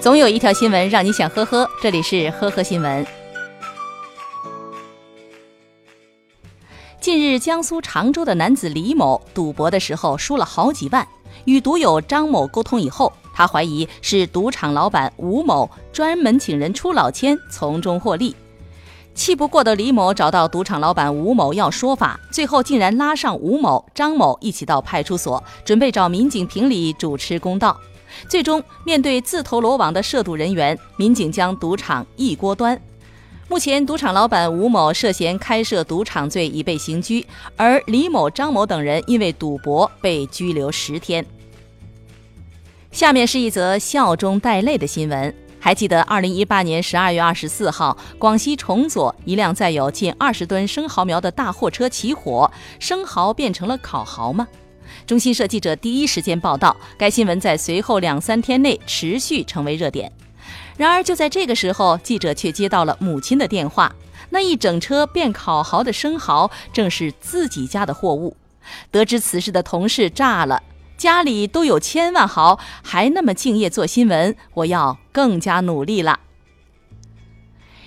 总有一条新闻让你想呵呵，这里是呵呵新闻。近日，江苏常州的男子李某赌博的时候输了好几万，与赌友张某沟通以后，他怀疑是赌场老板吴某专门请人出老千，从中获利。气不过的李某找到赌场老板吴某要说法，最后竟然拉上吴某、张某一起到派出所，准备找民警评理，主持公道。最终，面对自投罗网的涉赌人员，民警将赌场一锅端。目前，赌场老板吴某涉嫌开设赌场罪已被刑拘，而李某、张某等人因为赌博被拘留十天。下面是一则笑中带泪的新闻。还记得二零一八年十二月二十四号，广西崇左一辆载有近二十吨生蚝苗的大货车起火，生蚝变成了烤蚝吗？中新社记者第一时间报道，该新闻在随后两三天内持续成为热点。然而，就在这个时候，记者却接到了母亲的电话。那一整车变烤蚝的生蚝，正是自己家的货物。得知此事的同事炸了：家里都有千万蚝，还那么敬业做新闻，我要更加努力了。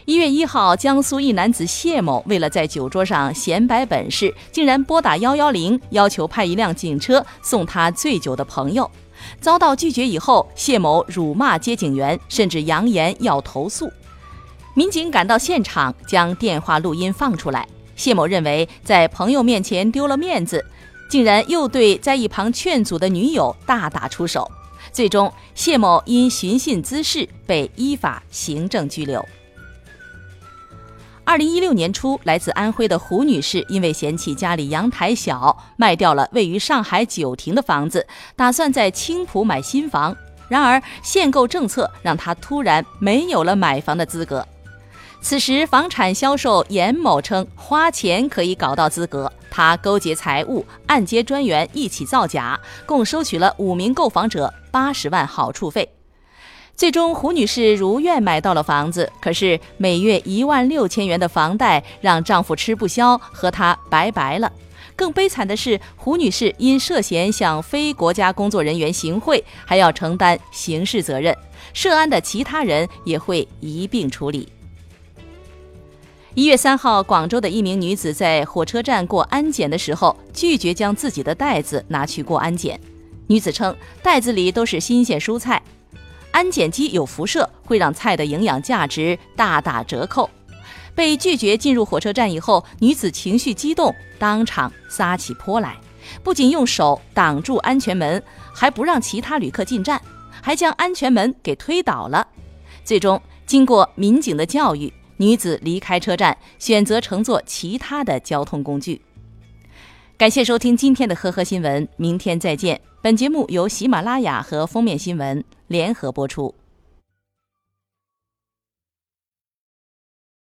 一月一号，江苏一男子谢某为了在酒桌上显摆本事，竟然拨打幺幺零，要求派一辆警车送他醉酒的朋友。遭到拒绝以后，谢某辱骂接警员，甚至扬言要投诉。民警赶到现场，将电话录音放出来。谢某认为在朋友面前丢了面子，竟然又对在一旁劝阻的女友大打出手。最终，谢某因寻衅滋事被依法行政拘留。二零一六年初，来自安徽的胡女士因为嫌弃家里阳台小，卖掉了位于上海九亭的房子，打算在青浦买新房。然而，限购政策让她突然没有了买房的资格。此时，房产销售严某称，花钱可以搞到资格，他勾结财务、按揭专员一起造假，共收取了五名购房者八十万好处费。最终，胡女士如愿买到了房子，可是每月一万六千元的房贷让丈夫吃不消，和她拜拜了。更悲惨的是，胡女士因涉嫌向非国家工作人员行贿，还要承担刑事责任，涉案的其他人也会一并处理。一月三号，广州的一名女子在火车站过安检的时候，拒绝将自己的袋子拿去过安检。女子称，袋子里都是新鲜蔬菜。安检机有辐射，会让菜的营养价值大打折扣。被拒绝进入火车站以后，女子情绪激动，当场撒起泼来，不仅用手挡住安全门，还不让其他旅客进站，还将安全门给推倒了。最终，经过民警的教育，女子离开车站，选择乘坐其他的交通工具。感谢收听今天的呵呵新闻，明天再见。本节目由喜马拉雅和封面新闻联合播出。